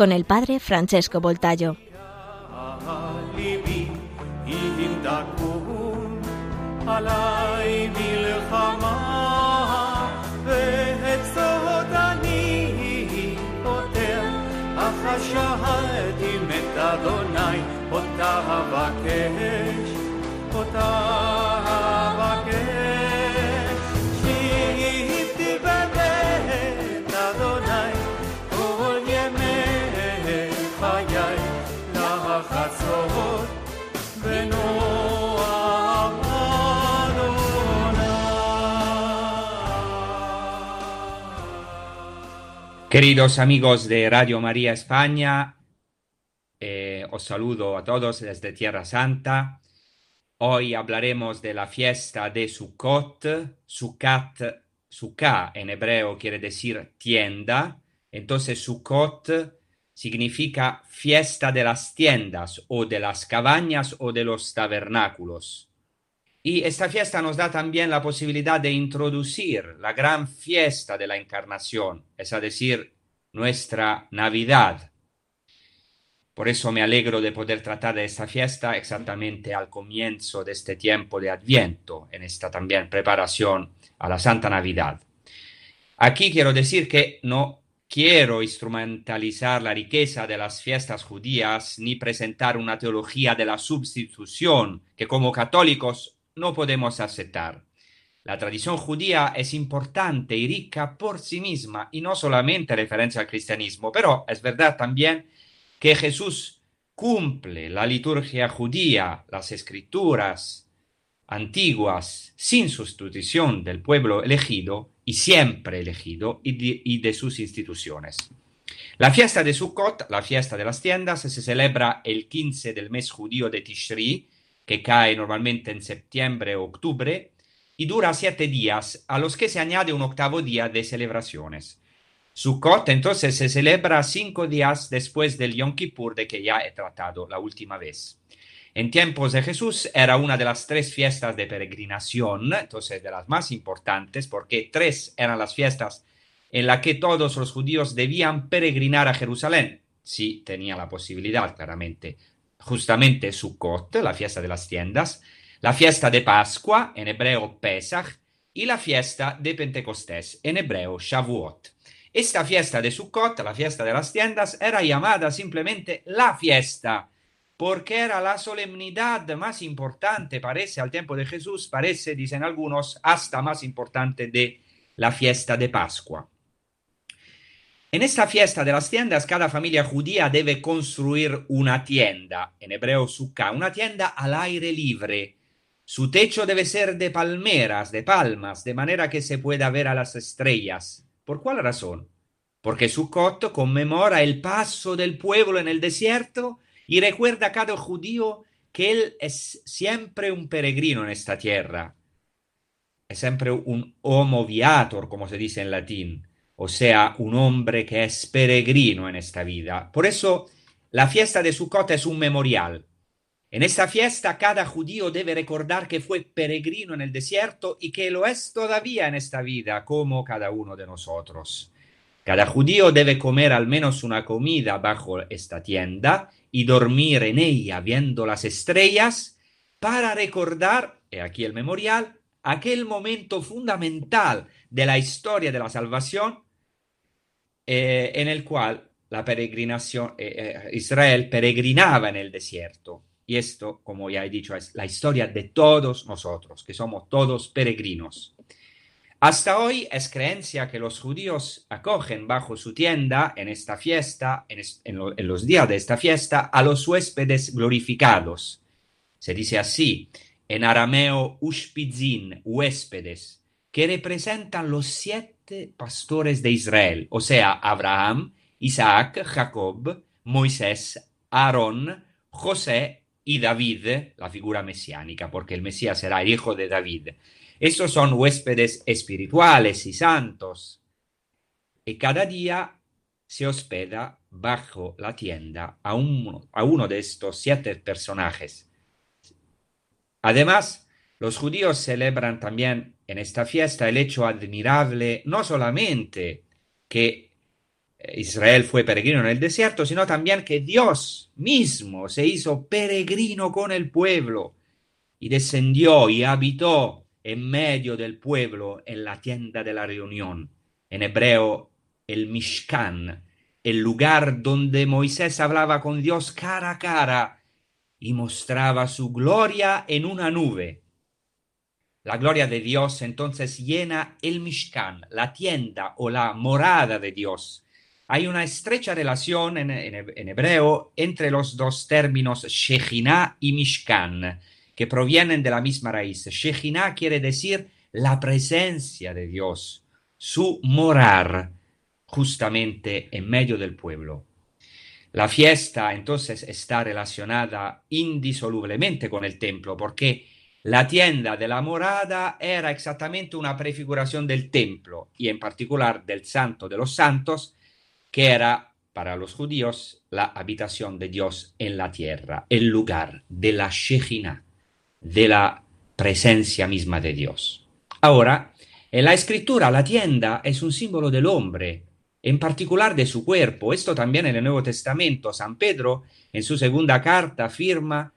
con el padre Francesco Voltayo. ליבי אם תקום עליי מלחמה ואת סוד אני פותר אך השהדים את אדוני אותה אבקש אותה Queridos amigos de Radio María España, eh, os saludo a todos desde Tierra Santa. Hoy hablaremos de la fiesta de Sukkot. Sukkot, Sukkah en hebreo quiere decir tienda. Entonces Sukkot significa fiesta de las tiendas o de las cabañas o de los tabernáculos. Y esta fiesta nos da también la posibilidad de introducir la gran fiesta de la encarnación, es decir, nuestra Navidad. Por eso me alegro de poder tratar de esta fiesta exactamente al comienzo de este tiempo de Adviento, en esta también preparación a la Santa Navidad. Aquí quiero decir que no quiero instrumentalizar la riqueza de las fiestas judías ni presentar una teología de la sustitución que como católicos no podemos aceptar. La tradición judía es importante y rica por sí misma y no solamente referencia al cristianismo, pero es verdad también que Jesús cumple la liturgia judía, las escrituras antiguas, sin sustitución del pueblo elegido y siempre elegido y de, y de sus instituciones. La fiesta de Sukkot, la fiesta de las tiendas, se celebra el 15 del mes judío de Tishri, que cae normalmente en septiembre o octubre, y dura siete días, a los que se añade un octavo día de celebraciones. Sukkot entonces se celebra cinco días después del Yom Kippur de que ya he tratado la última vez. En tiempos de Jesús era una de las tres fiestas de peregrinación, entonces de las más importantes, porque tres eran las fiestas en las que todos los judíos debían peregrinar a Jerusalén, si tenían la posibilidad, claramente. Justamente Sukkot, la fiesta de las tiendas, la fiesta de Pascua, en hebreo Pesach, y la fiesta de Pentecostés, en hebreo Shavuot. Esta fiesta de Sukkot, la fiesta de las tiendas, era llamada simplemente la fiesta, porque era la solemnidad más importante, parece, al tiempo de Jesús, parece, dicen algunos, hasta más importante de la fiesta de Pascua. En esta fiesta de las tiendas, cada familia judía debe construir una tienda, en hebreo sukkah, una tienda al aire libre. Su techo debe ser de palmeras, de palmas, de manera que se pueda ver a las estrellas. ¿Por cuál razón? Porque Sukkot conmemora el paso del pueblo en el desierto y recuerda a cada judío que él es siempre un peregrino en esta tierra. Es siempre un homo viator, como se dice en latín, o sea, un hombre que es peregrino en esta vida. Por eso, la fiesta de Sukkot es un memorial. En esta fiesta cada judío debe recordar que fue peregrino en el desierto y que lo es todavía en esta vida, como cada uno de nosotros. Cada judío debe comer al menos una comida bajo esta tienda y dormir en ella viendo las estrellas para recordar, he aquí el memorial, aquel momento fundamental de la historia de la salvación eh, en el cual la peregrinación, eh, eh, Israel peregrinaba en el desierto. Y esto, como ya he dicho, es la historia de todos nosotros, que somos todos peregrinos. Hasta hoy es creencia que los judíos acogen bajo su tienda en esta fiesta, en, los días de esta fiesta, a los huéspedes glorificados. Se dice así, en arameo, ushpizin, huéspedes, que representan los siete pastores de Israel, o sea, Abraham, Isaac, Jacob, Moisés, Aarón, José y David, la figura mesiánica, porque el Mesías será el hijo de David. Estos son huéspedes espirituales y santos. Y cada día se hospeda bajo la tienda a a uno de estos siete personajes. Además, los judíos celebran también en esta fiesta el hecho admirable no solamente que Israel fue peregrino en el desierto, sino también que Dios mismo se hizo peregrino con el pueblo y descendió y habitó en medio del pueblo en la tienda de la reunión, en hebreo el Mishkan, el lugar donde Moisés hablaba con Dios cara a cara y mostraba su gloria en una nube. La gloria de Dios entonces llena el Mishkan, la tienda o la morada de Dios. Hay una estrecha relación en, hebreo entre los dos términos Shekhinah y Mishkan, que provienen de la misma raíz. Shekhinah quiere decir la presencia de Dios, su morar justamente en medio del pueblo. La fiesta entonces está relacionada indisolublemente con el templo, porque la tienda de la morada era exactamente una prefiguración del templo y en particular del santo de los santos, que era para los judíos la habitación de Dios en la tierra, el lugar de la Shejina, de la presencia misma de Dios. Ahora, en la escritura la tienda es un símbolo del hombre, en particular de su cuerpo. Esto también en el Nuevo Testamento. San Pedro, en su segunda carta, afirma,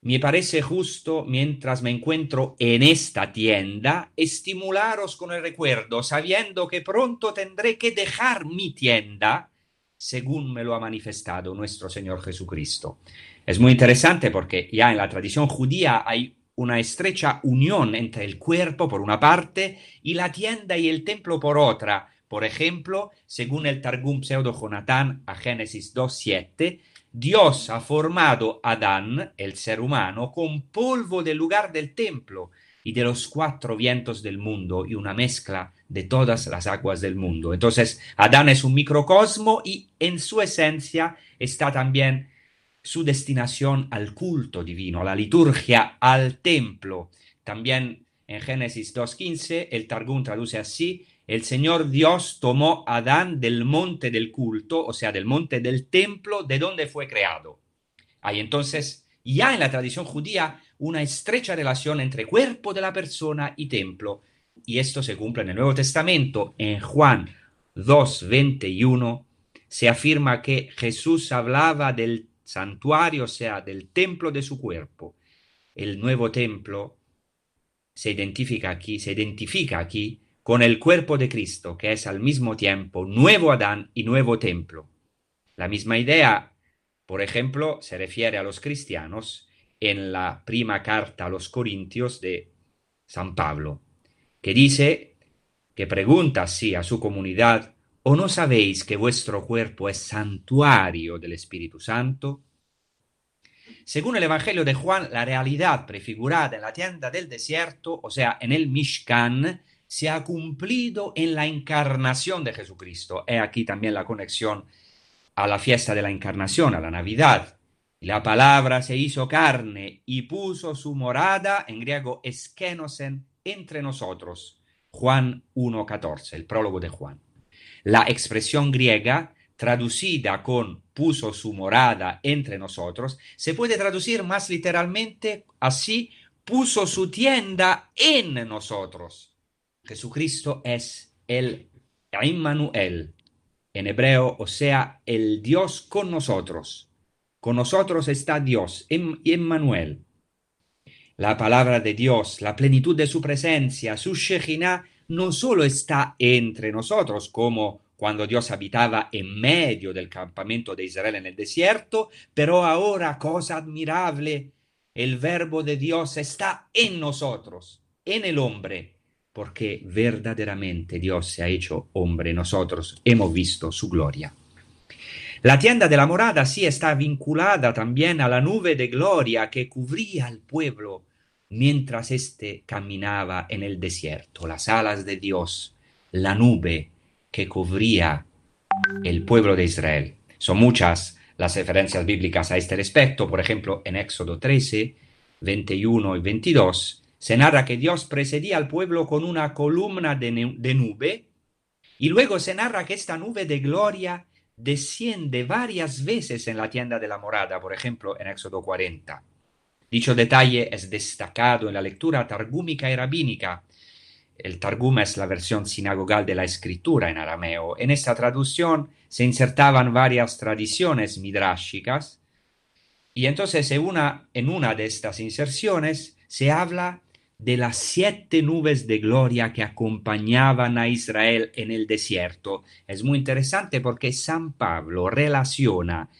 me parece justo, mientras me encuentro en esta tienda, estimularos con el recuerdo, sabiendo que pronto tendré que dejar mi tienda, según me lo ha manifestado nuestro Señor Jesucristo. Es muy interesante porque ya en la tradición judía hay una estrecha unión entre el cuerpo por una parte y la tienda y el templo por otra, por ejemplo, según el Targum Pseudo Jonatán a Génesis 2.7, Dios ha formado a Adán, el ser humano, con polvo del lugar del templo y de los cuatro vientos del mundo y una mezcla de todas las aguas del mundo. Entonces, Adán es un microcosmo y en su esencia está también su destinación al culto divino, a la liturgia, al templo. También en Génesis 2.15 el Targum traduce así, el Señor Dios tomó a Adán del monte del culto, o sea, del monte del templo, de donde fue creado. Hay entonces, ya en la tradición judía, una estrecha relación entre cuerpo de la persona y templo. Y esto se cumple en el Nuevo Testamento. En Juan 2.21 se afirma que Jesús hablaba del santuario, o sea, del templo de su cuerpo. El nuevo templo se identifica aquí, se identifica aquí con el cuerpo de Cristo, que es al mismo tiempo nuevo Adán y nuevo templo. La misma idea, por ejemplo, se refiere a los cristianos en la prima carta a los Corintios de San Pablo, que dice, que pregunta así a su comunidad, ¿o no sabéis que vuestro cuerpo es santuario del Espíritu Santo? Según el Evangelio de Juan, la realidad prefigurada en la tienda del desierto, o sea, en el Mishkan, se ha cumplido en la encarnación de Jesucristo. He aquí también la conexión a la fiesta de la encarnación, a la Navidad. La palabra se hizo carne y puso su morada, en griego eskenosen, entre nosotros. Juan 1.14, el prólogo de Juan. La expresión griega, traducida con puso su morada entre nosotros, se puede traducir más literalmente así, puso su tienda en nosotros. Jesucristo es el Immanuel, en hebreo, o sea, el Dios con nosotros. Con nosotros está Dios, Emmanuel. La palabra de Dios, la plenitud de su presencia, su Shekhinah, no solo está entre nosotros, como cuando Dios habitaba en medio del campamento de Israel en el desierto, pero ahora, cosa admirable, el verbo de Dios está en nosotros, en el hombre, porque verdaderamente Dios se ha hecho hombre, nosotros hemos visto su gloria. La tienda de la morada sí está vinculada también a la nube de gloria que cubría al pueblo mientras éste caminaba en el desierto, las alas de Dios, la nube que cubría el pueblo de Israel. Son muchas las referencias bíblicas a este respecto, por ejemplo, en Éxodo 13, 21 y 22, se narra que Dios precedía al pueblo con una columna de, nube y luego se narra que esta nube de gloria desciende varias veces en la tienda de la morada, por ejemplo, en Éxodo 40. Dicho detalle es destacado en la lectura targúmica y rabínica. El Targum es la versión sinagogal de la escritura en arameo. En esta traducción se insertaban varias tradiciones midrashicas y entonces en una, en una de estas inserciones se habla de las siete nubes de gloria que acompañaban a Israel en el desierto. Es muy interesante porque San Pablo relaciona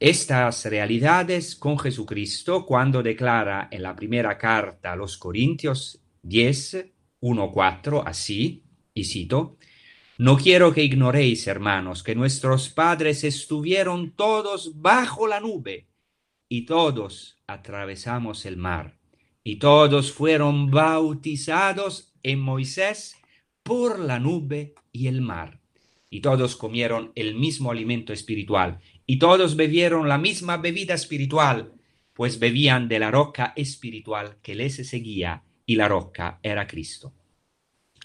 estas realidades con Jesucristo cuando declara en la primera carta a los Corintios 10, 1, 4, así, y cito, No quiero que ignoréis, hermanos, que nuestros padres estuvieron todos bajo la nube y todos atravesamos el mar y todos fueron bautizados en Moisés por la nube y el mar. Y todos comieron el mismo alimento espiritual, y todos bebieron la misma bebida espiritual, pues bebían de la roca espiritual que les seguía, y la roca era Cristo.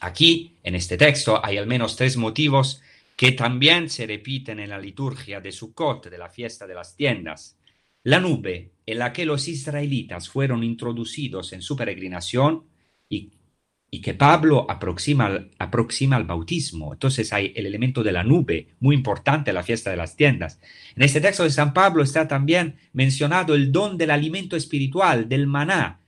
Aquí, en este texto, hay al menos tres motivos que también se repiten en la liturgia de Sukkot, de la fiesta de las tiendas. La nube en la que los israelitas fueron introducidos en su peregrinación y, que Pablo aproxima, aproxima al bautismo. Entonces hay el elemento de la nube, muy importante en la fiesta de las tiendas. En este texto de San Pablo está también mencionado el don del alimento espiritual, del maná,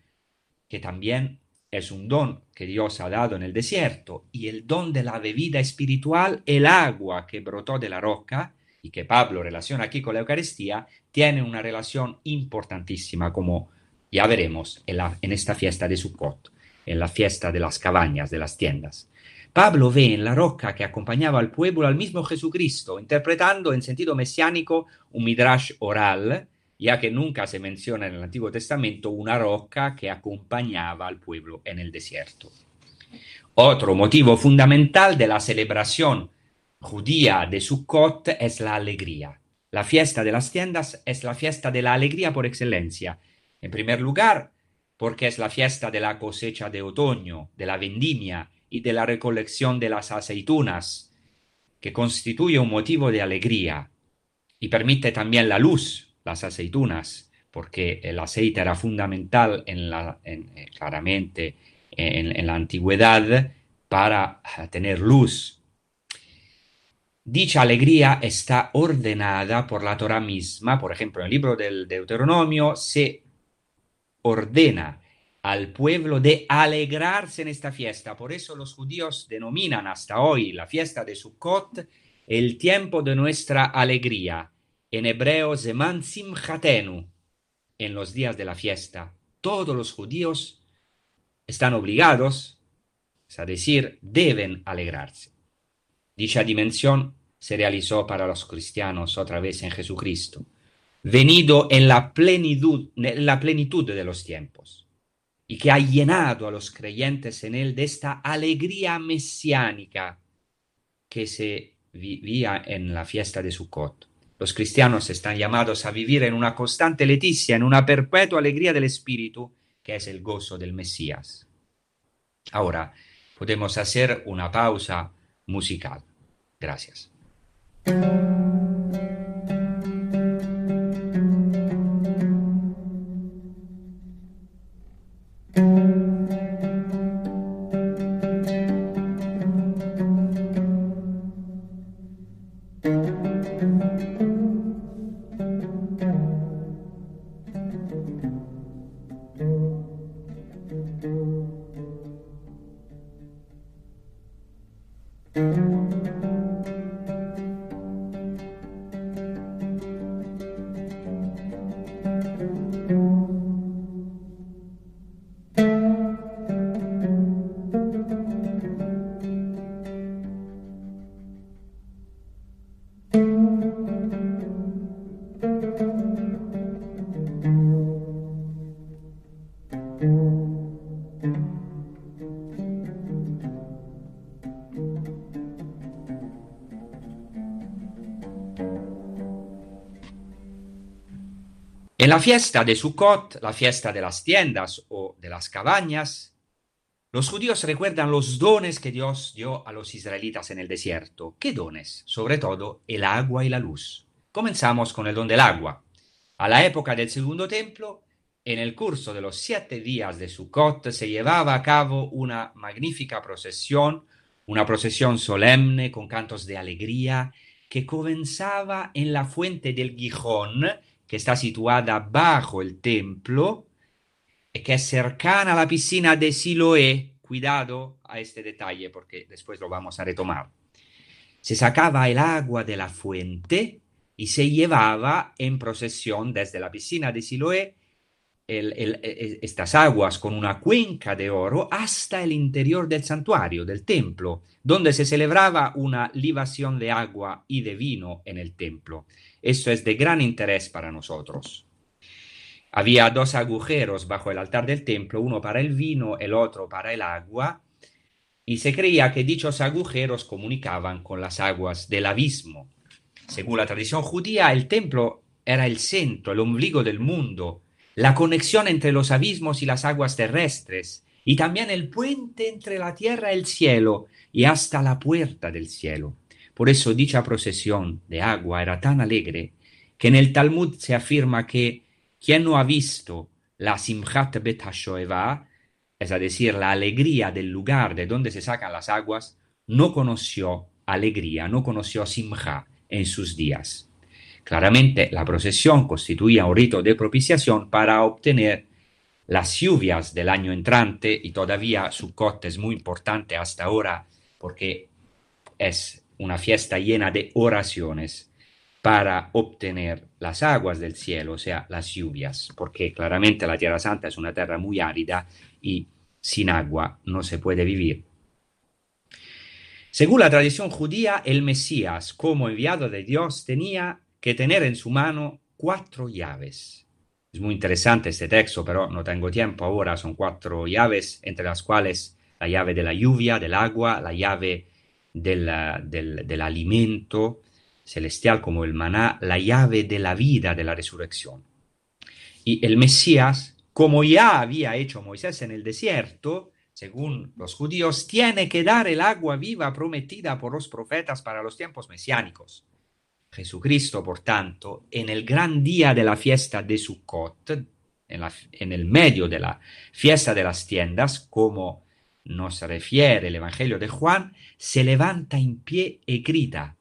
que también es un don que Dios ha dado en el desierto, y el don de la bebida espiritual, el agua que brotó de la roca, y que Pablo relaciona aquí con la Eucaristía, tiene una relación importantísima, como ya veremos en, la, en esta fiesta de Sukkot, en la fiesta de las cabañas, de las tiendas. Pablo ve en la roca que acompañaba al pueblo al mismo Jesucristo, interpretando en sentido mesiánico un midrash oral, ya que nunca se menciona en el Antiguo Testamento una roca que acompañaba al pueblo en el desierto. Otro motivo fundamental de la celebración judía de Sukkot es la alegría. La fiesta de las tiendas es la fiesta de la alegría por excelencia. En primer lugar, porque es la fiesta de la cosecha de otoño, de la vendimia y de la recolección de las aceitunas, que constituye un motivo de alegría y permite también la luz, las aceitunas, porque el aceite era fundamental en eh, claramente en la antigüedad para tener luz Dicha alegría está ordenada por la Torah misma, por ejemplo, en el libro del Deuteronomio se ordena al pueblo de alegrarse en esta fiesta. Por eso los judíos denominan hasta hoy la fiesta de Sukkot el tiempo de nuestra alegría. En hebreo, Zeman Simchatenu, en los días de la fiesta. Todos los judíos están obligados, es decir, deben alegrarse. Dicha dimensión se realizó para los cristianos otra vez en Jesucristo, venido en la plenitud, en la plenitud de los tiempos, y que ha llenado a los creyentes en él de esta alegría mesiánica que se vivía en la fiesta de Sukkot. Los cristianos están llamados a vivir en una constante leticia, en una perpetua alegría del Espíritu, que es el gozo del Mesías. Ahora podemos hacer una pausa musical. Gracias. En la fiesta de Sukkot, la fiesta de las tiendas o de las cabañas, los judíos recuerdan los dones que Dios dio a los israelitas en el desierto. ¿Qué dones? Sobre todo el agua y la luz. Comenzamos con el don del agua. A la época del segundo templo, en el curso de los siete días de Sukkot se llevaba a cabo una magnífica procesión, una procesión solemne con cantos de alegría que comenzaba en la fuente del Gijón, que está situada bajo el templo y que es cercana a la piscina de Siloé. Cuidado a este detalle porque después lo vamos a retomar. Se sacaba el agua de la fuente y se llevaba en procesión desde la piscina de Siloé el, e, estas aguas con una cuenca de oro hasta el interior del santuario, del templo, donde se celebraba una libación de agua y de vino en el templo. Esto es de gran interés para nosotros. Había dos agujeros bajo el altar del templo, uno para el vino, el otro para el agua, y se creía que dichos agujeros comunicaban con las aguas del abismo. Según la tradición judía, el templo era el centro, el ombligo del mundo, la conexión entre los abismos y las aguas terrestres, y también el puente entre la tierra y el cielo, y hasta la puerta del cielo. Por eso dicha procesión de agua era tan alegre que en el Talmud se afirma que quien no ha visto la Simchat Bet HaShoeva, es decir, la alegría del lugar de donde se sacan las aguas, no conoció alegría, no conoció Simcha en sus días. Claramente la procesión constituía un rito de propiciación para obtener las lluvias del año entrante y todavía Sukkot es muy importante hasta ahora porque es una fiesta llena de oraciones para obtener las aguas del cielo, o sea, las lluvias, porque claramente la Tierra Santa es una tierra muy árida y sin agua no se puede vivir. Según la tradición judía, el Mesías, como enviado de Dios, tenía que tener en su mano cuatro llaves. Es muy interesante este texto, pero no tengo tiempo ahora. Son cuatro llaves, entre las cuales la llave de la lluvia, del agua, la llave del, del, alimento celestial como el maná, la llave de la vida, de la resurrección. Y el Mesías, como ya había hecho Moisés en el desierto, según los judíos, tiene que dar el agua viva prometida por los profetas para los tiempos mesiánicos. Jesucristo, por tanto, en el gran día de la fiesta de Sukkot, en, en el medio de la fiesta de las tiendas, como nos refiere el Evangelio de Juan, se levanta en pie y grita.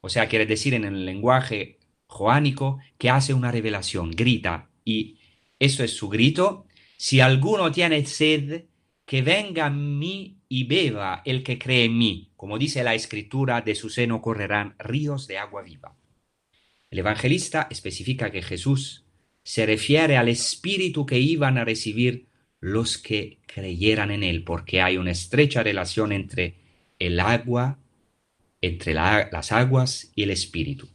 O sea, quiere decir en el lenguaje joánico que hace una revelación, grita. Y eso es su grito. Si alguno tiene sed, que venga a mí y beba el que cree en mí. Como dice la escritura, de su seno correrán ríos de agua viva. El evangelista especifica que Jesús se refiere al espíritu que iban a recibir los que creyeran en él, porque hay una estrecha relación entre el agua, entre las aguas y el espíritu.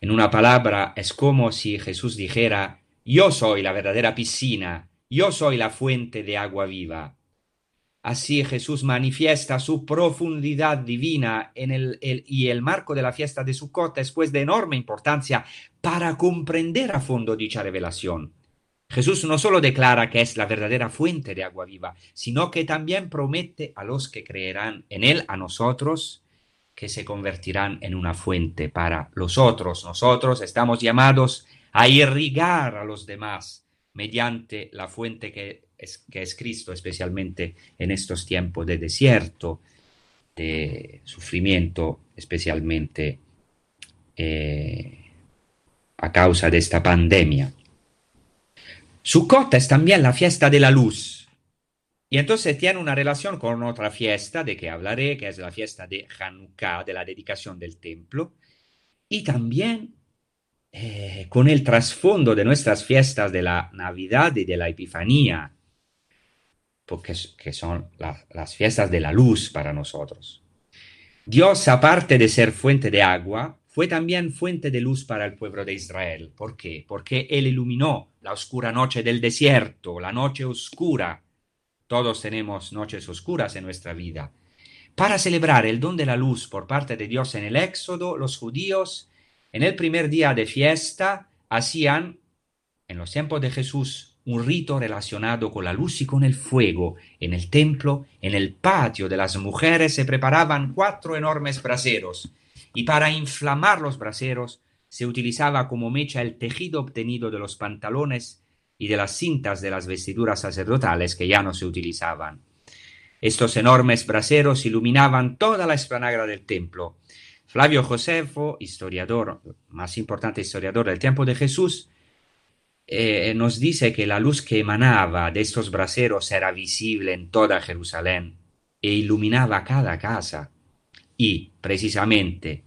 En una palabra, es como si Jesús dijera, yo soy la verdadera piscina yo soy la fuente de agua viva. Así Jesús manifiesta su profundidad divina en el, y el marco de la fiesta de Sukkot es pues de enorme importancia para comprender a fondo dicha revelación. Jesús no solo declara que es la verdadera fuente de agua viva, sino que también promete a los que creerán en Él, a nosotros, que se convertirán en una fuente para los otros. Nosotros estamos llamados a irrigar a los demás mediante la fuente que es, Cristo, especialmente en estos tiempos de desierto, de sufrimiento, especialmente eh, a causa de esta pandemia. Sukkot es también la fiesta de la luz. Y entonces tiene una relación con otra fiesta de que hablaré, que es la fiesta de Hanukkah, de la dedicación del templo. Y también eh, con el trasfondo de nuestras fiestas de la Navidad y de la Epifanía, porque que son las fiestas de la luz para nosotros. Dios, aparte de ser fuente de agua, fue también fuente de luz para el pueblo de Israel. ¿Por qué? Porque Él iluminó la oscura noche del desierto, la noche oscura. Todos tenemos noches oscuras en nuestra vida. Para celebrar el don de la luz por parte de Dios en el Éxodo, los judíos en el primer día de fiesta hacían en los tiempos de Jesús un rito relacionado con la luz y con el fuego. En el templo, en el patio de las mujeres se preparaban cuatro enormes braseros y para inflamar los braseros se utilizaba como mecha el tejido obtenido de los pantalones y de las cintas de las vestiduras sacerdotales que ya no se utilizaban. Estos enormes braseros iluminaban toda la esplanada del templo. Flavio Josefo, historiador, más importante historiador del tiempo de Jesús, eh, nos dice que la luz que emanaba de estos braseros era visible en toda Jerusalén e iluminaba cada casa. Y, precisamente,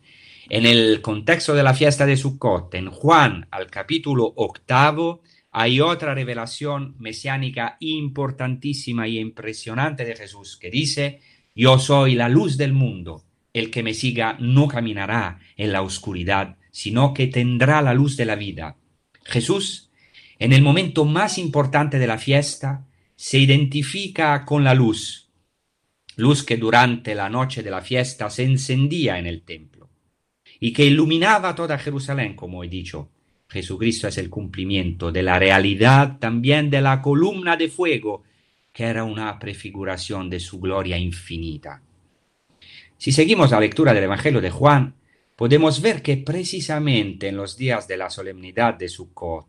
en el contexto de la fiesta de Sukkot, en Juan al capítulo octavo, hay otra revelación mesiánica importantísima y impresionante de Jesús que dice, yo soy la luz del mundo, el que me siga no caminará en la oscuridad, sino que tendrá la luz de la vida. Jesús en el momento más importante de la fiesta, se identifica con la luz, luz que durante la noche de la fiesta se encendía en el templo y que iluminaba toda Jerusalén, como he dicho. Jesucristo es el cumplimiento de la realidad también de la columna de fuego, que era una prefiguración de su gloria infinita. Si seguimos la lectura del Evangelio de Juan, podemos ver que precisamente en los días de la solemnidad de Sukkot,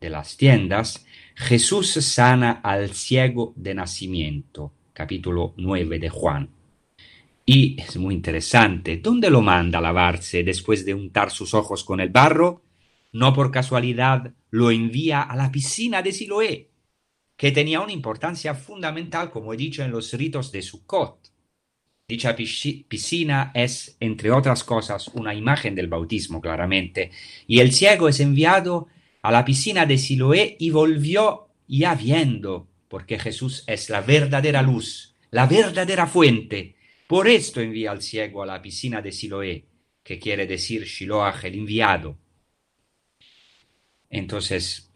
de las tiendas, Jesús sana al ciego de nacimiento, capítulo 9 de Juan. Y es muy interesante, ¿dónde lo manda a lavarse después de untar sus ojos con el barro? No por casualidad lo envía a la piscina de Siloé, que tenía una importancia fundamental, como he dicho, en los ritos de Sukkot. Dicha piscina es, entre otras cosas, una imagen del bautismo, claramente, y el ciego es enviado a la piscina de Siloé y volvió ya viendo, porque Jesús es la verdadera luz, la verdadera fuente. Por esto envía al ciego a la piscina de Siloé, que quiere decir Shiloah, el enviado. Entonces,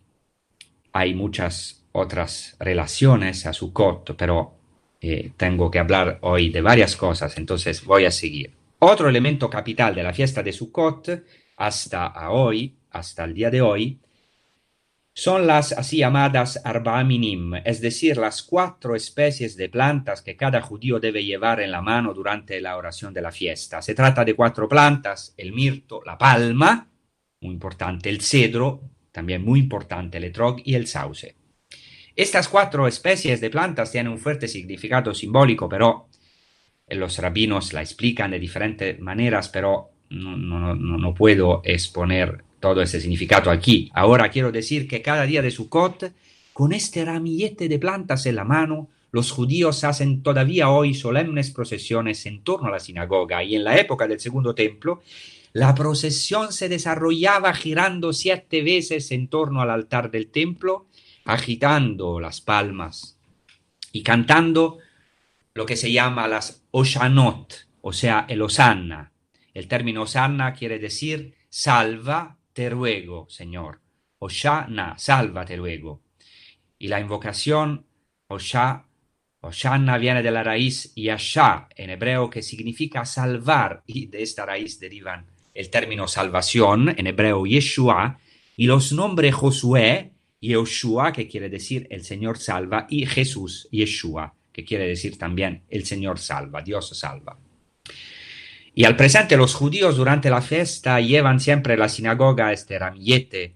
hay muchas otras relaciones a Sukkot, pero eh, tengo que hablar hoy de varias cosas, entonces voy a seguir. Otro elemento capital de la fiesta de Sukkot, hasta hoy, hasta el día de hoy, son las así llamadas arbaminim, es decir, las cuatro especies de plantas que cada judío debe llevar en la mano durante la oración de la fiesta. Se trata de cuatro plantas, el mirto, la palma, muy importante, el cedro, también muy importante, el etrog y el sauce. Estas cuatro especies de plantas tienen un fuerte significado simbólico, pero los rabinos la explican de diferentes maneras, pero no puedo exponer todo ese significado aquí. Ahora quiero decir que cada día de Sukkot, con este ramillete de plantas en la mano, los judíos hacen todavía hoy solemnes procesiones en torno a la sinagoga y en la época del segundo templo, la procesión se desarrollaba girando siete veces en torno al altar del templo, agitando las palmas y cantando lo que se llama las Oshanot, o sea, el Osanna. El término Osanna quiere decir salva, te ruego, Señor. Oshana, sálvate luego. Y la invocación Osha, Oshana viene de la raíz Yasha en hebreo que significa salvar y de esta raíz derivan el término salvación en hebreo Yeshua y los nombres Josué Yeshua que quiere decir el Señor salva y Jesús Yeshua que quiere decir también el Señor salva, Dios salva. Y al presente los judíos durante la fiesta llevan siempre a la sinagoga este ramillete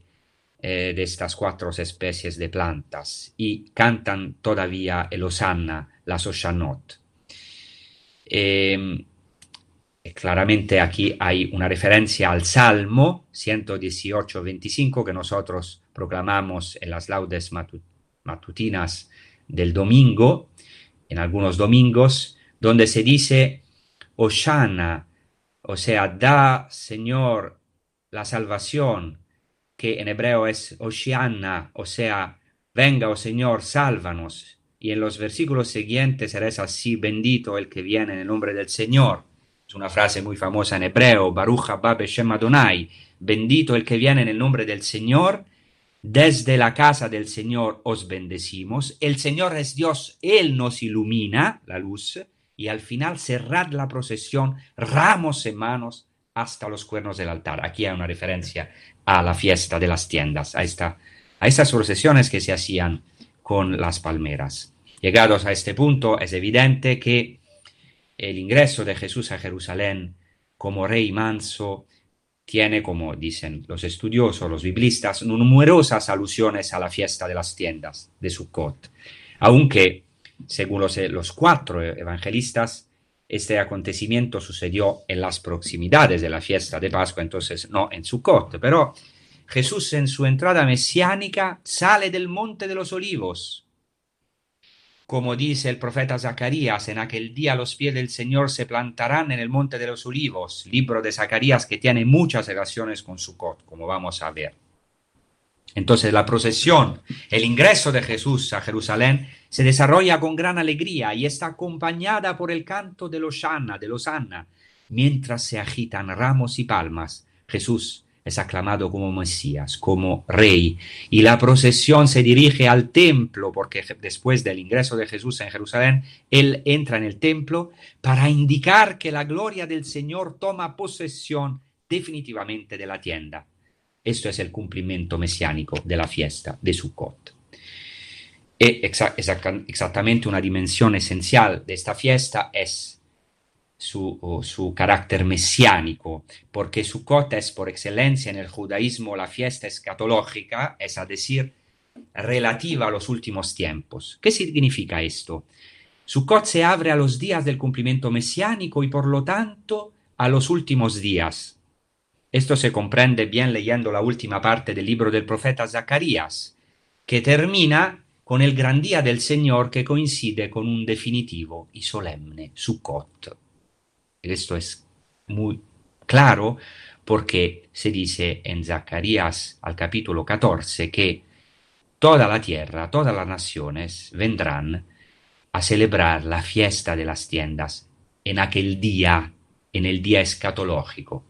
eh, de estas cuatro especies de plantas y cantan todavía el Osanna, la Soshanot. Em, claramente aquí hay una referencia al Salmo 118-25 que nosotros proclamamos en las laudes matutinas del domingo, en algunos domingos, donde se dice Oshana, o sea, da, Señor, la salvación, que en hebreo es Oshiana, o sea, venga, oh Señor, sálvanos. Y en los versículos siguientes serás así, bendito el que viene en el nombre del Señor. Es una frase muy famosa en hebreo, Baruch Beshem Adonai, bendito el que viene en el nombre del Señor. Desde la casa del Señor os bendecimos. El Señor es Dios, Él nos ilumina la luz y al final cerrar la procesión, ramos en manos, hasta los cuernos del altar. Aquí hay una referencia a la fiesta de las tiendas, a, esta, a estas procesiones que se hacían con las palmeras. Llegados a este punto, es evidente que el ingreso de Jesús a Jerusalén como rey manso tiene, como dicen los estudiosos, los biblistas, numerosas alusiones a la fiesta de las tiendas de Sukkot, aunque, según los, los cuatro evangelistas, este acontecimiento sucedió en las proximidades de la fiesta de Pascua, entonces no en Sukkot, pero Jesús en su entrada mesiánica sale del monte de los olivos como dice el profeta Zacarías, en aquel día los pies del Señor se plantarán en el monte de los olivos, libro de Zacarías que tiene muchas relaciones con Sukkot, como vamos a ver. Entonces la procesión, el ingreso de Jesús a Jerusalén se desarrolla con gran alegría y está acompañada por el canto de los Shana, de los Anna, mientras se agitan ramos y palmas. Jesús es aclamado como Mesías, como Rey, y la procesión se dirige al templo, porque después del ingreso de Jesús en Jerusalén, Él entra en el templo para indicar que la gloria del Señor toma posesión definitivamente de la tienda. Esto es el cumplimiento mesiánico de la fiesta de Sukkot. E exactamente una dimensión esencial de esta fiesta es su, carácter mesiánico, porque Sukkot es por excelencia en el judaísmo la fiesta escatológica, es a decir, relativa a los últimos tiempos. ¿Qué significa esto? Sukkot se abre a los días del cumplimiento mesiánico y por lo tanto a los últimos días. Esto se comprende bien leyendo la última parte del libro del profeta Zacarías, que termina con el gran día del Señor que coincide con un definitivo y solemne Sukkot. Esto es muy claro porque se dice en Zacarías al capítulo 14 que toda la tierra, todas las naciones vendrán a celebrar la fiesta de las tiendas en aquel día, en el día escatológico.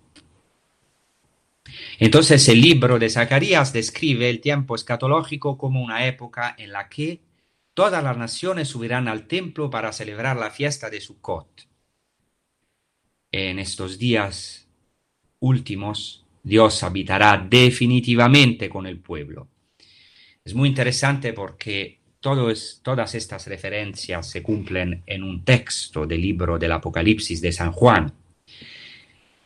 Entonces el libro de Zacarías describe el tiempo escatológico como una época en la que todas las naciones subirán al templo para celebrar la fiesta de Sukkot en estos días últimos, Dios habitará definitivamente con el pueblo. Es muy interesante porque todas estas referencias se cumplen en un texto del libro del Apocalipsis de San Juan,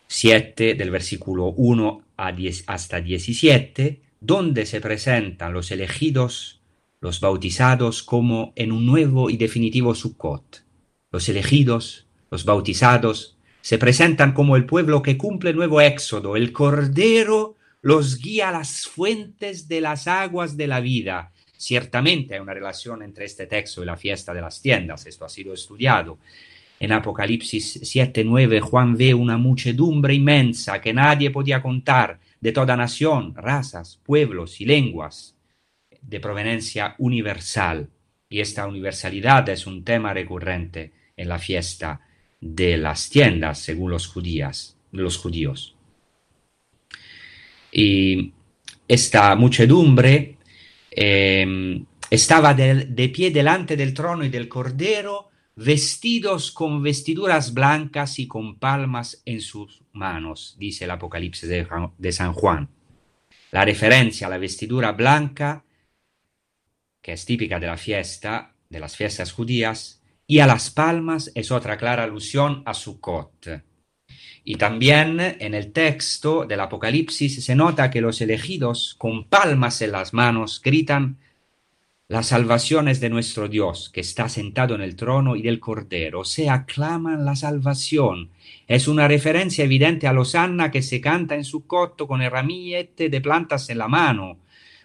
7 del versículo 1 a 10, hasta 17, donde se presentan los elegidos, los bautizados, como en un nuevo y definitivo Sukkot. Los elegidos, los bautizados, se presentan como el pueblo que cumple nuevo éxodo. El Cordero los guía a las fuentes de las aguas de la vida. Ciertamente hay una relación entre este texto y la fiesta de las tiendas, esto ha sido estudiado. En Apocalipsis 7:9 Juan ve una muchedumbre inmensa que nadie podía contar, de toda nación, razas, pueblos y lenguas, de proveniencia universal. Y esta universalidad es un tema recurrente en la fiesta de las tiendas, según los, judíos. Y esta muchedumbre em, estaba de, pie delante del trono y del cordero, vestidos con vestiduras blancas y con palmas en sus manos, dice el Apocalipsis de, San Juan. La referencia a la vestidura blanca, que es típica de la fiesta, de las fiestas judías, y a las palmas es otra clara alusión a Sukkot. Y también en el texto del Apocalipsis se nota que los elegidos con palmas en las manos gritan la salvación es de nuestro Dios, que está sentado en el trono y del Cordero. Se aclaman la salvación. Es una referencia evidente a los Anna que se canta en Sukkot con el ramillete de plantas en la mano,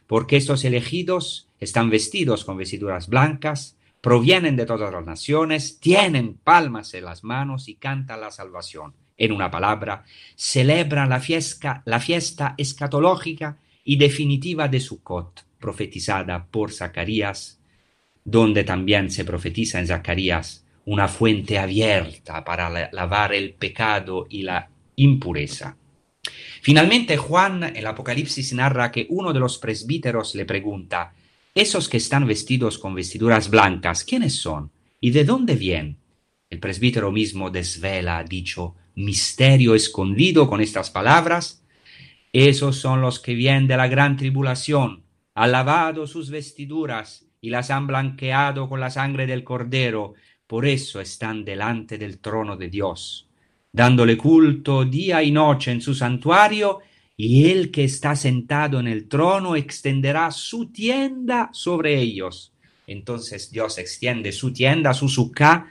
porque estos elegidos están vestidos con vestiduras blancas, provienen de todas las naciones, tienen palmas en las manos y cantan la salvación. En una palabra, celebran la fiesta, la fiesta escatológica y definitiva de Sukkot, profetizada por Zacarías, donde también se profetiza en Zacarías una fuente abierta para lavar el pecado y la impureza. Finalmente, Juan, el Apocalipsis, narra que uno de los presbíteros le pregunta, esos que están vestidos con vestiduras blancas, ¿quiénes son? ¿Y de dónde vienen? El presbítero mismo desvela, dicho, misterio escondido con estas palabras, esos son los que vienen de la gran tribulación, han lavado sus vestiduras y las han blanqueado con la sangre del Cordero, por eso están delante del trono de Dios, dándole culto día y noche en su santuario, y el que está sentado en el trono extenderá su tienda sobre ellos. Entonces Dios extiende su tienda, su suká,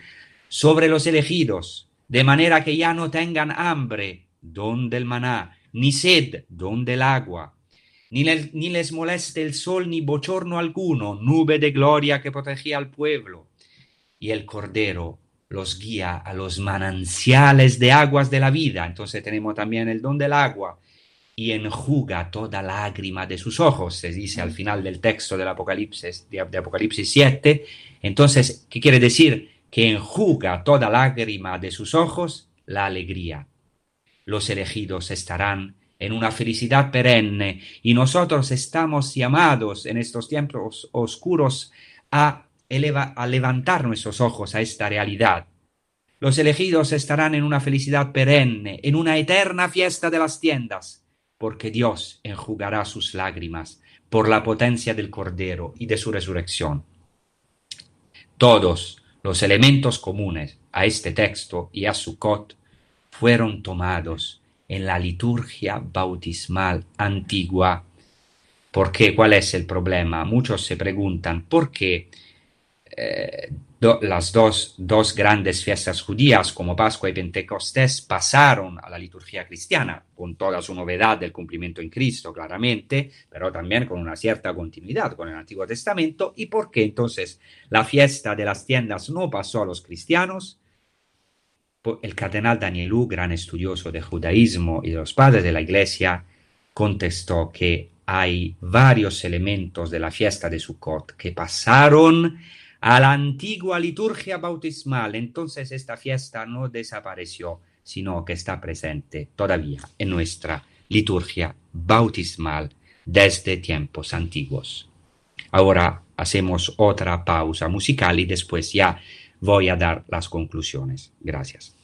sobre los elegidos, de manera que ya no tengan hambre, donde el maná, ni sed, donde el agua, ni, les moleste el sol ni bochorno alguno, nube de gloria que protegía al pueblo. Y el Cordero los guía a los mananciales de aguas de la vida. Entonces tenemos también el don del agua y enjuga toda lágrima de sus ojos, se dice al final del texto del Apocalipsis, de, de Apocalipsis 7. Entonces, ¿qué quiere decir? Que enjuga toda lágrima de sus ojos la alegría. Los elegidos estarán en una felicidad perenne y nosotros estamos llamados en estos tiempos oscuros a, a levantar nuestros ojos a esta realidad. Los elegidos estarán en una felicidad perenne, en una eterna fiesta de las tiendas, porque Dios enjugará sus lágrimas por la potencia del Cordero y de su resurrección. Todos los elementos comunes a este texto y a Sukkot fueron tomados en la liturgia bautismal antigua. ¿Por qué? ¿Cuál es el problema? Muchos se preguntan por qué eh, las dos, dos, grandes fiestas judías como Pascua y Pentecostés pasaron a la liturgia cristiana, con toda su novedad del cumplimiento en Cristo, claramente, pero también con una cierta continuidad con el Antiguo Testamento, y por qué entonces la fiesta de las tiendas no pasó a los cristianos, el cardenal Danielú, gran estudioso de judaísmo y de los padres de la Iglesia, contestó que hay varios elementos de la fiesta de Sukkot que pasaron a la antigua liturgia bautismal. Entonces esta fiesta no desapareció, sino que está presente todavía en nuestra liturgia bautismal desde tiempos antiguos. Ahora hacemos otra pausa musical y después ya voy a dar las conclusiones. Gracias.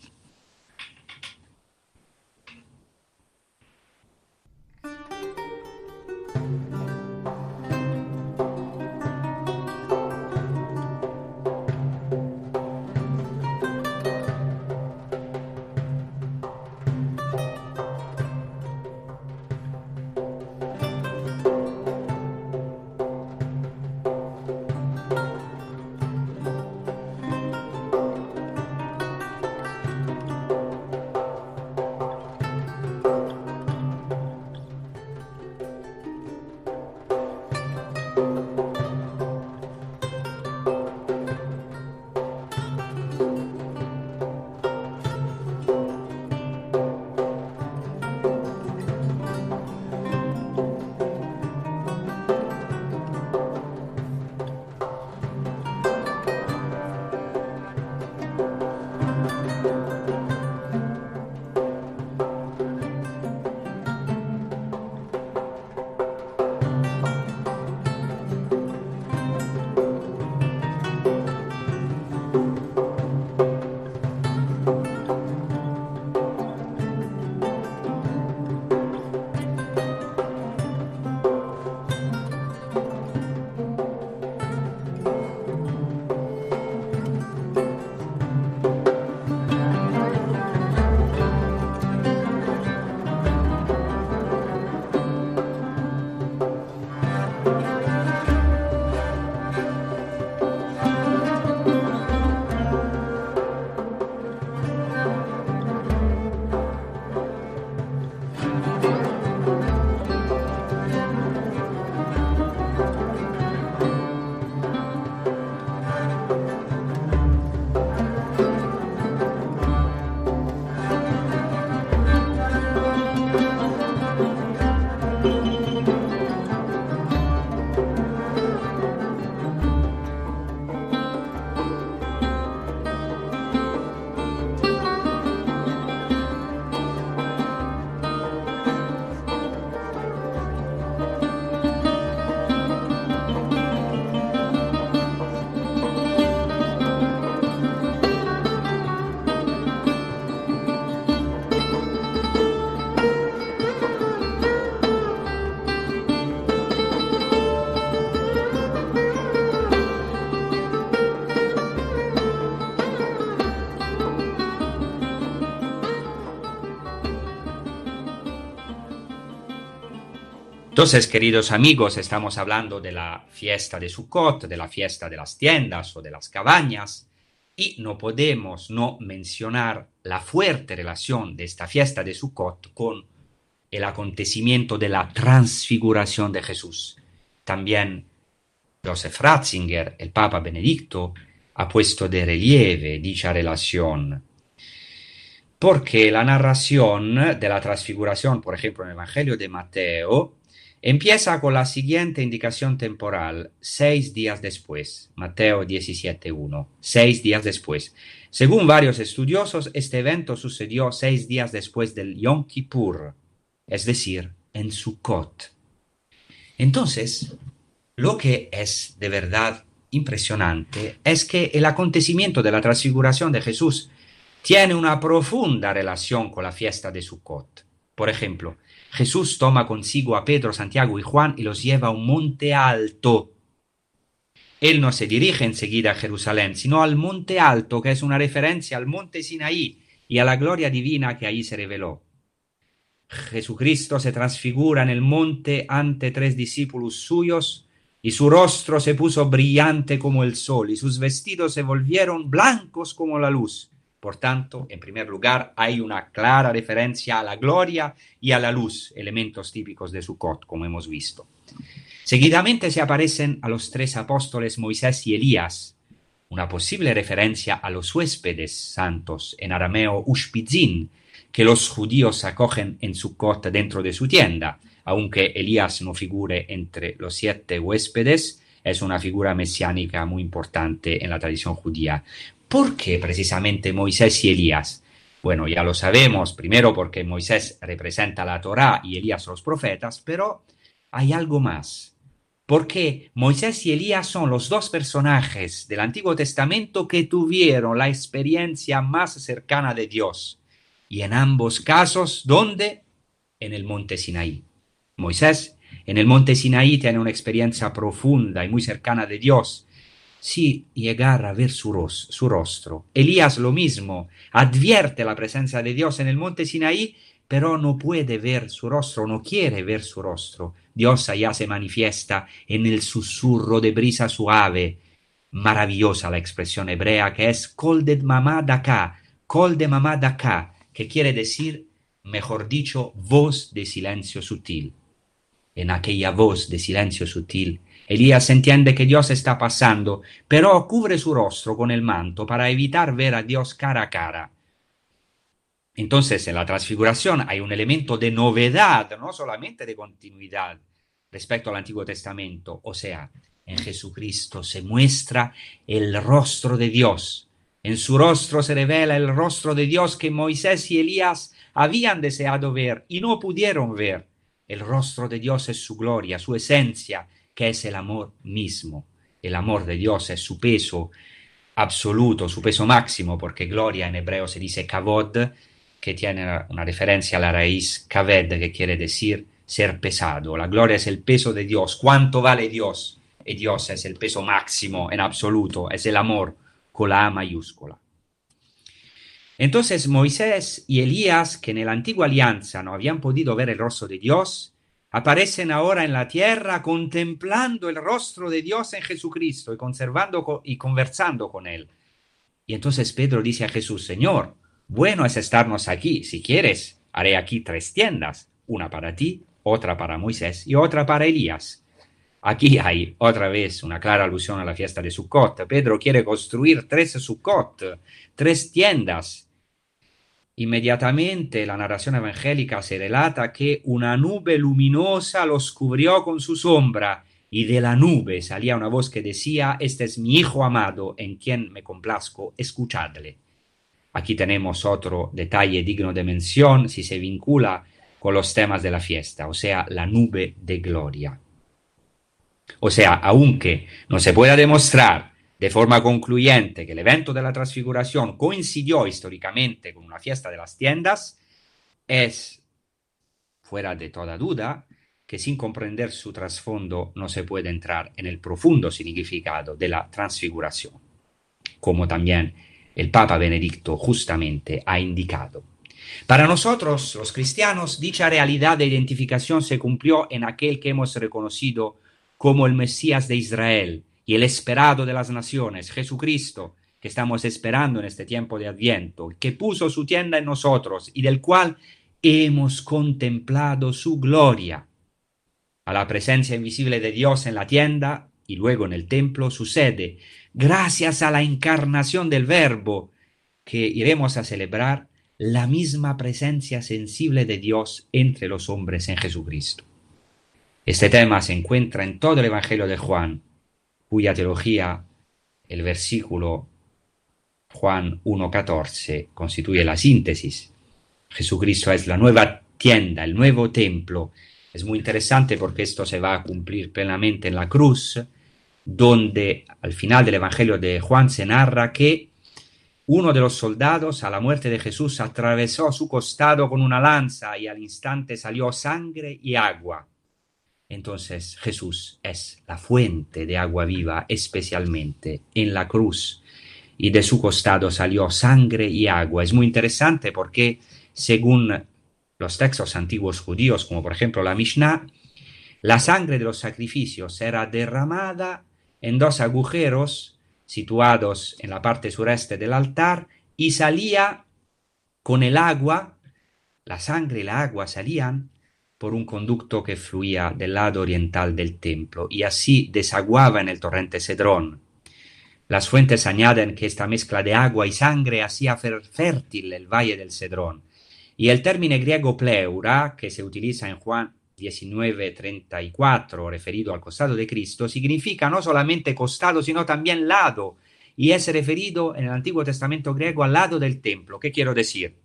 Entonces, queridos amigos, estamos hablando de la fiesta de Sukkot, de la fiesta de las tiendas o de las cabañas, y no podemos no mencionar la fuerte relación de esta fiesta de Sukkot con el acontecimiento de la transfiguración de Jesús. También Joseph Ratzinger, el Papa Benedicto, ha puesto de relieve dicha relación. Porque la narración de la transfiguración, por ejemplo, en el Evangelio de Mateo, Empieza con la siguiente indicación temporal, seis días después, Mateo 17.1, seis días después. Según varios estudiosos, este evento sucedió seis días después del Yom Kippur, es decir, en Sukkot. Entonces, lo que es de verdad impresionante es que el acontecimiento de la transfiguración de Jesús tiene una profunda relación con la fiesta de Sukkot. Por ejemplo, Jesús toma consigo a Pedro, Santiago y Juan y los lleva a un monte alto. Él no se dirige enseguida a Jerusalén, sino al monte alto, que es una referencia al monte Sinaí y a la gloria divina que allí se reveló. Jesucristo se transfigura en el monte ante tres discípulos suyos, y su rostro se puso brillante como el sol, y sus vestidos se volvieron blancos como la luz. Por tanto, en primer lugar, hay una clara referencia a la gloria y a la luz, elementos típicos de Sukkot, como hemos visto. Seguidamente se aparecen a los tres apóstoles Moisés y Elías, una posible referencia a los huéspedes santos, en arameo ushpizin, que los judíos acogen en Sukkot dentro de su tienda, aunque Elías no figure entre los siete huéspedes, es una figura mesiánica muy importante en la tradición judía. ¿Por qué precisamente Moisés y Elías? Bueno, ya lo sabemos, primero porque Moisés representa la Torá y Elías los profetas, pero hay algo más. Porque Moisés y Elías son los dos personajes del Antiguo Testamento que tuvieron la experiencia más cercana de Dios. Y en ambos casos, ¿dónde? En el monte Sinaí. Moisés en el monte Sinaí tiene una experiencia profunda y muy cercana de Dios si llegar a ver su, rostro. Elías lo mismo, advierte la presencia de Dios en el monte Sinaí, pero no puede ver su rostro, no quiere ver su rostro. Dios allá se manifiesta en el susurro de brisa suave. Maravillosa la expresión hebrea que es kol de mamá acá, kol de mamá acá, que quiere decir, mejor dicho, voz de silencio sutil. En aquella voz de silencio sutil, Elías entiende que Dios está pasando, pero cubre su rostro con el manto para evitar ver a Dios cara a cara. Entonces, en la transfiguración hay un elemento de novedad, no solamente de continuidad respecto al Antiguo Testamento, o sea, en Jesucristo se muestra el rostro de Dios. En su rostro se revela el rostro de Dios que Moisés y Elías habían deseado ver y no pudieron ver. El rostro de Dios es su gloria, su esencia, que es el amor mismo. El amor de Dios es su peso absoluto, su peso máximo, porque gloria en hebreo se dice kavod, que tiene una referencia a la raíz kaved, que quiere decir ser pesado. La gloria es el peso de Dios. ¿Cuánto vale Dios? Y Dios es el peso máximo en absoluto, es el amor con la A mayúscula. Entonces Moisés y Elías, que en la antigua alianza no habían podido ver el rostro de Dios, aparecen ahora en la tierra contemplando el rostro de Dios en Jesucristo y conservando y conversando con él. Y entonces Pedro dice a Jesús, Señor, bueno es estarnos aquí. Si quieres, haré aquí tres tiendas, una para ti, otra para Moisés y otra para Elías. Aquí hay otra vez una clara alusión a la fiesta de Sukkot. Pedro quiere construir tres Sukkot, tres tiendas Inmediatamente la narración evangélica se relata que una nube luminosa los cubrió con su sombra y de la nube salía una voz que decía, este es mi Hijo amado en quien me complazco, escuchadle. Aquí tenemos otro detalle digno de mención si se vincula con los temas de la fiesta, o sea, la nube de gloria. O sea, aunque no se pueda demostrar de forma concluyente que el evento de la transfiguración coincidió históricamente con una fiesta de las tiendas, es, fuera de toda duda, que sin comprender su trasfondo no se puede entrar en el profundo significado de la transfiguración, como también el Papa Benedicto justamente ha indicado. Para nosotros, los cristianos, dicha realidad de identificación se cumplió en aquel que hemos reconocido como el Mesías de Israel y el esperado de las naciones, Jesucristo, que estamos esperando en este tiempo de Adviento, que puso su tienda en nosotros y del cual hemos contemplado su gloria. A la presencia invisible de Dios en la tienda y luego en el templo sucede, gracias a la encarnación del Verbo, que iremos a celebrar la misma presencia sensible de Dios entre los hombres en Jesucristo. Este tema se encuentra en todo el Evangelio de Juan, cuya teología, el versículo Juan 1.14, constituye la síntesis. Jesucristo es la nueva tienda, el nuevo templo. Es muy interesante porque esto se va a cumplir plenamente en la cruz, donde al final del Evangelio de Juan se narra que uno de los soldados a la muerte de Jesús atravesó su costado con una lanza y al instante salió sangre y agua. Entonces Jesús es la fuente de agua viva especialmente en la cruz y de su costado salió sangre y agua. Es muy interesante porque según los textos antiguos judíos, como por ejemplo la Mishnah, la sangre de los sacrificios era derramada en dos agujeros situados en la parte sureste del altar y salía con el agua, la sangre y la agua salían por un conducto que fluía del lado oriental del templo y así desaguaba en el torrente Cedrón. Las fuentes añaden que esta mezcla de agua y sangre hacía fértil el valle del Cedrón. Y el término griego pleura, que se utiliza en Juan 19:34, referido al costado de Cristo, significa no solamente costado, sino también lado, y es referido en el Antiguo Testamento griego al lado del templo. ¿Qué quiero decir?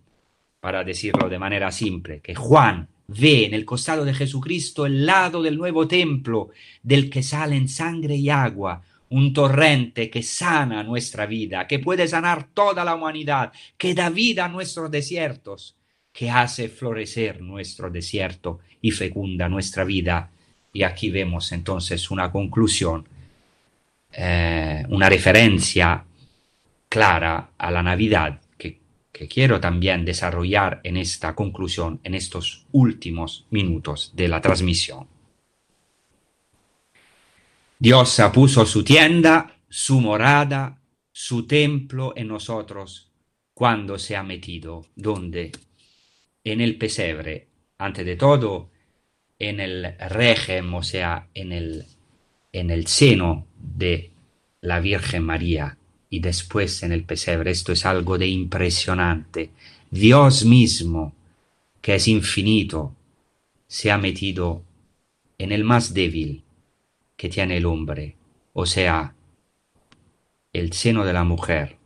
Para decirlo de manera simple, que Juan ve en el costado de Jesucristo el lado del nuevo templo, del que salen sangre y agua, un torrente que sana nuestra vida, que puede sanar toda la humanidad, que da vida a nuestros desiertos, que hace florecer nuestro desierto y fecunda nuestra vida. Y aquí vemos entonces una conclusión, eh, una referencia clara a la Navidad que, quiero también desarrollar en esta conclusión, en estos últimos minutos de la transmisión. Dios puso su tienda, su morada, su templo en nosotros cuando se ha metido, donde en el pesebre, antes de todo, en el régimen, o sea, en el, en el seno de la Virgen María y después en el pesebre. Esto es algo de impresionante. Dios mismo, que es infinito, se ha metido en el más débil que tiene el hombre, o sea, el seno de la mujer,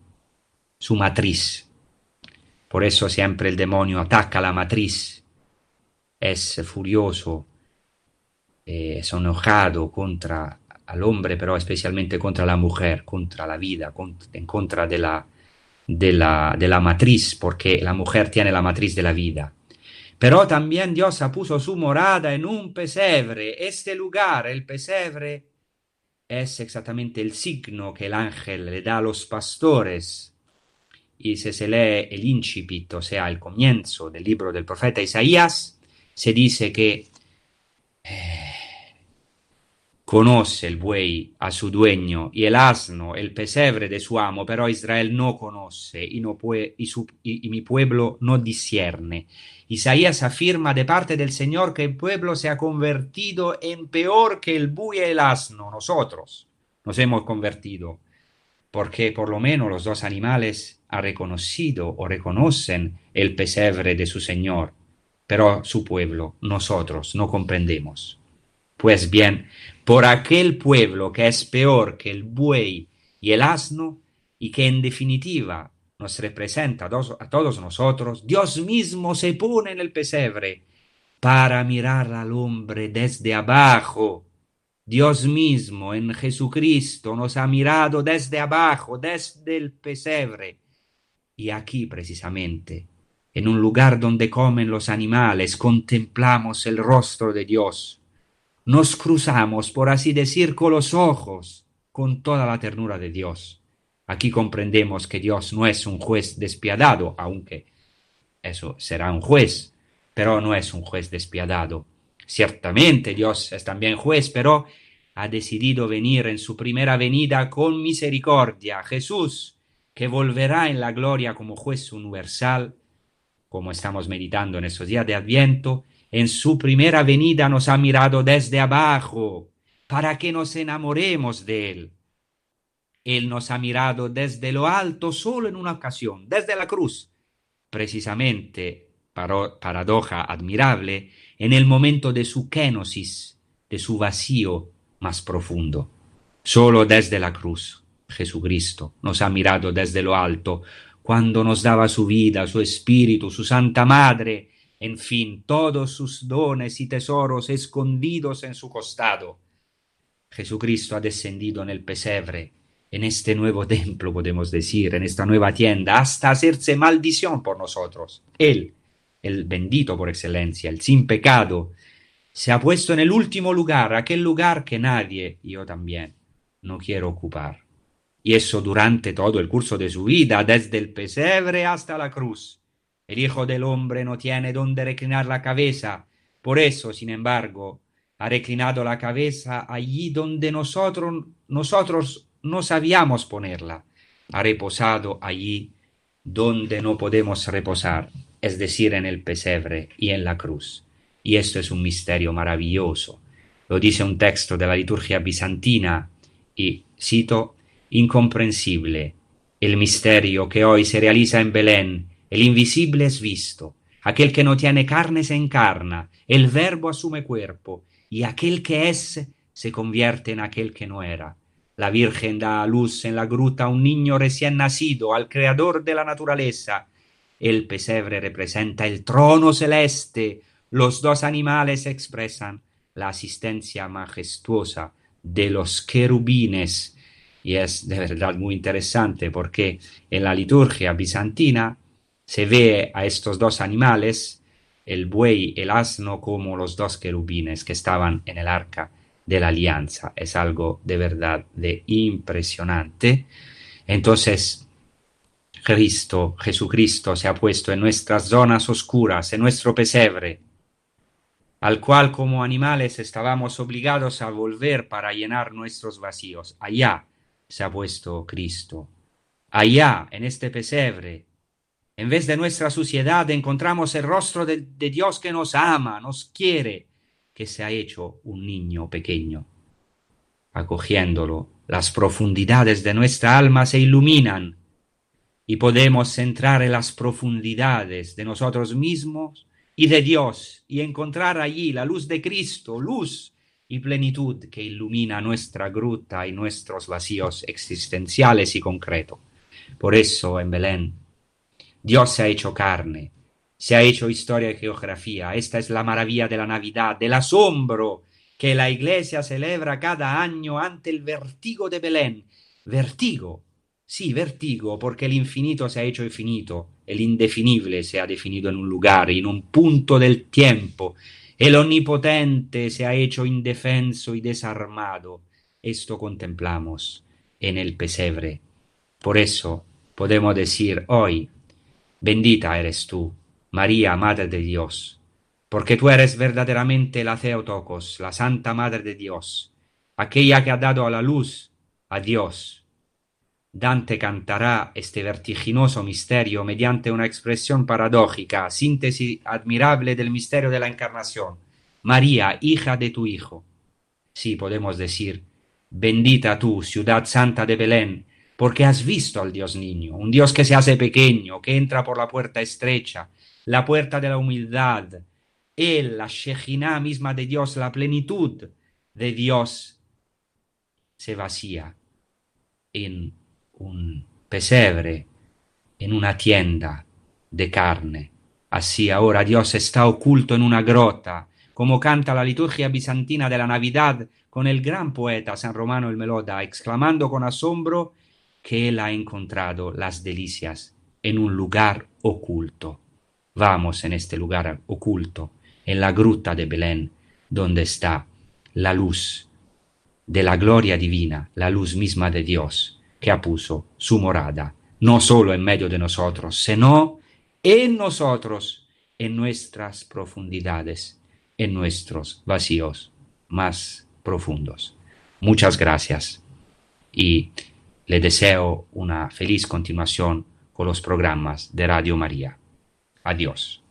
su matriz, por eso siempre el demonio ataca la matriz, es furioso, eh, es enojado contra al hombre, pero especialmente contra la mujer, contra la vida, en contra de la, de, la, de la matriz, porque la mujer tiene la matriz de la vida. Pero también Dios ha puso su morada en un pesebre. Este lugar, el pesebre, es exactamente el signo que el ángel le da a los pastores y si se lee el incipit, o sea, el comienzo del libro del profeta Isaías, se dice que eh, conoce el buey a su dueño y el asno el pesebre de su amo, pero Israel no conoce y, no puede, y, su, mi pueblo no discierne. Isaías afirma de parte del Señor que el pueblo se ha convertido en peor que el buey y el asno, nosotros nos hemos convertido, porque por lo menos los dos animales ha reconocido o reconocen el pesebre de su Señor, pero su pueblo, nosotros, no comprendemos. Pues bien, por aquel pueblo que es peor que el buey y el asno, y que en definitiva nos representa a todos nosotros, Dios mismo se pone en el pesebre para mirar al hombre desde abajo. Dios mismo en Jesucristo nos ha mirado desde abajo, desde el pesebre, y aquí precisamente, en un lugar donde comen los animales, contemplamos el rostro de Dios. Nos cruzamos, por así decir, con los ojos, con toda la ternura de Dios. Aquí comprendemos que Dios no es un juez despiadado, aunque eso será un juez, pero no es un juez despiadado. Ciertamente Dios es también juez, pero ha decidido venir en su primera venida con misericordia. Jesús, que volverá en la gloria como juez universal, como estamos meditando en estos días de Adviento, en su primera venida nos ha mirado desde abajo para que nos enamoremos de Él. Él nos ha mirado desde lo alto solo en una ocasión, desde la cruz, precisamente, paradoja admirable, en el momento de su kenosis, de su vacío más profundo. Solo desde la cruz, Jesucristo nos ha mirado desde lo alto, cuando nos daba su vida, su espíritu, su Santa Madre, en fin, todos sus dones y tesoros escondidos en su costado. Jesucristo ha descendido en el pesebre, en este nuevo templo, podemos decir, en esta nueva tienda, hasta hacerse maldición por nosotros. Él, el bendito por excelencia, el sin pecado, se ha puesto en el último lugar, aquel lugar que nadie, yo también, no quiero ocupar. Y eso durante todo el curso de su vida, desde el pesebre hasta la cruz. El Hijo del Hombre no tiene donde reclinar la cabeza. Por eso, sin embargo, ha reclinado la cabeza allí donde nosotros, nosotros no sabíamos ponerla. Ha reposado allí donde no podemos reposar, es decir, en el pesebre y en la cruz. Y esto es un misterio maravilloso. Lo dice un texto de la liturgia bizantina y cito, incomprensible, el misterio que hoy se realiza en Belén, el invisible es visto, aquel que no tiene carne se encarna, el verbo asume cuerpo, y aquel que es se convierte en aquel que no era. La Virgen da a luz en la gruta a un niño recién nacido, al creador de la naturaleza. El pesebre representa el trono celeste, los dos animales expresan la asistencia majestuosa de los querubines. Y es de verdad muy interesante porque en la liturgia bizantina se ve a estos dos animales, el buey, el asno, como los dos querubines que estaban en el arca de la alianza. Es algo de verdad de impresionante. Entonces, Cristo, Jesucristo se ha puesto en nuestras zonas oscuras, en nuestro pesebre, al cual como animales estábamos obligados a volver para llenar nuestros vacíos. Allá se ha puesto Cristo. Allá, en este pesebre, en vez de nuestra suciedad, encontramos el rostro de, Dios que nos ama, nos quiere, que se ha hecho un niño pequeño. Acogiéndolo, las profundidades de nuestra alma se iluminan y podemos entrar en las profundidades de nosotros mismos y de Dios y encontrar allí la luz de Cristo, luz y plenitud que ilumina nuestra gruta y nuestros vacíos existenciales y concretos. Por eso en Belén, Dios se ha hecho carne, se ha hecho historia y geografía. Esta es la maravilla de la Navidad, del asombro que la Iglesia celebra cada año ante el vertigo de Belén. Vertigo, sí, vertigo, porque el infinito se ha hecho infinito el indefinible se ha definido en un lugar, en un punto del tiempo. El omnipotente se ha hecho indefenso y desarmado. Esto contemplamos en el pesebre. Por eso podemos decir hoy, bendita eres tú, María, Madre de Dios, porque tú eres verdaderamente la Theotokos, la Santa Madre de Dios, aquella que ha dado a la luz a Dios Dante cantará este vertiginoso misterio mediante una expresión paradójica, síntesis admirable del misterio de la encarnación. María, hija de tu Hijo. Sí, podemos decir, bendita tú, ciudad santa de Belén, porque has visto al Dios niño, un Dios que se hace pequeño, que entra por la puerta estrecha, la puerta de la humildad. Él, la Shejinah misma de Dios, la plenitud de Dios, se vacía en un pesebre en una tienda de carne. Así ahora Dios está oculto en una grota, como canta la liturgia bizantina de la Navidad con el gran poeta San Romano el Meloda, exclamando con asombro que él ha encontrado las delicias en un lugar oculto. Vamos en este lugar oculto, en la gruta de Belén, donde está la luz de la gloria divina, la luz misma de Dios, que puso su morada, no solo en medio de nosotros, sino en nosotros, en nuestras profundidades, en nuestros vacíos más profundos. Muchas gracias y le deseo una feliz continuación con los programas de Radio María. Adiós.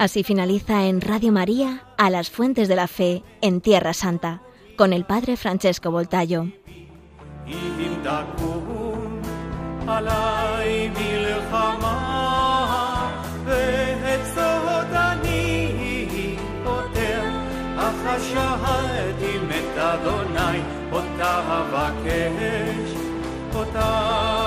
Así finaliza en Radio María a las fuentes de la fe en Tierra Santa con el Padre Francesco Voltayo. אם תקום עלי מלחמה, ואת סוד אני פותר, אך השהדים את אדוני, אותה אבקש, אותה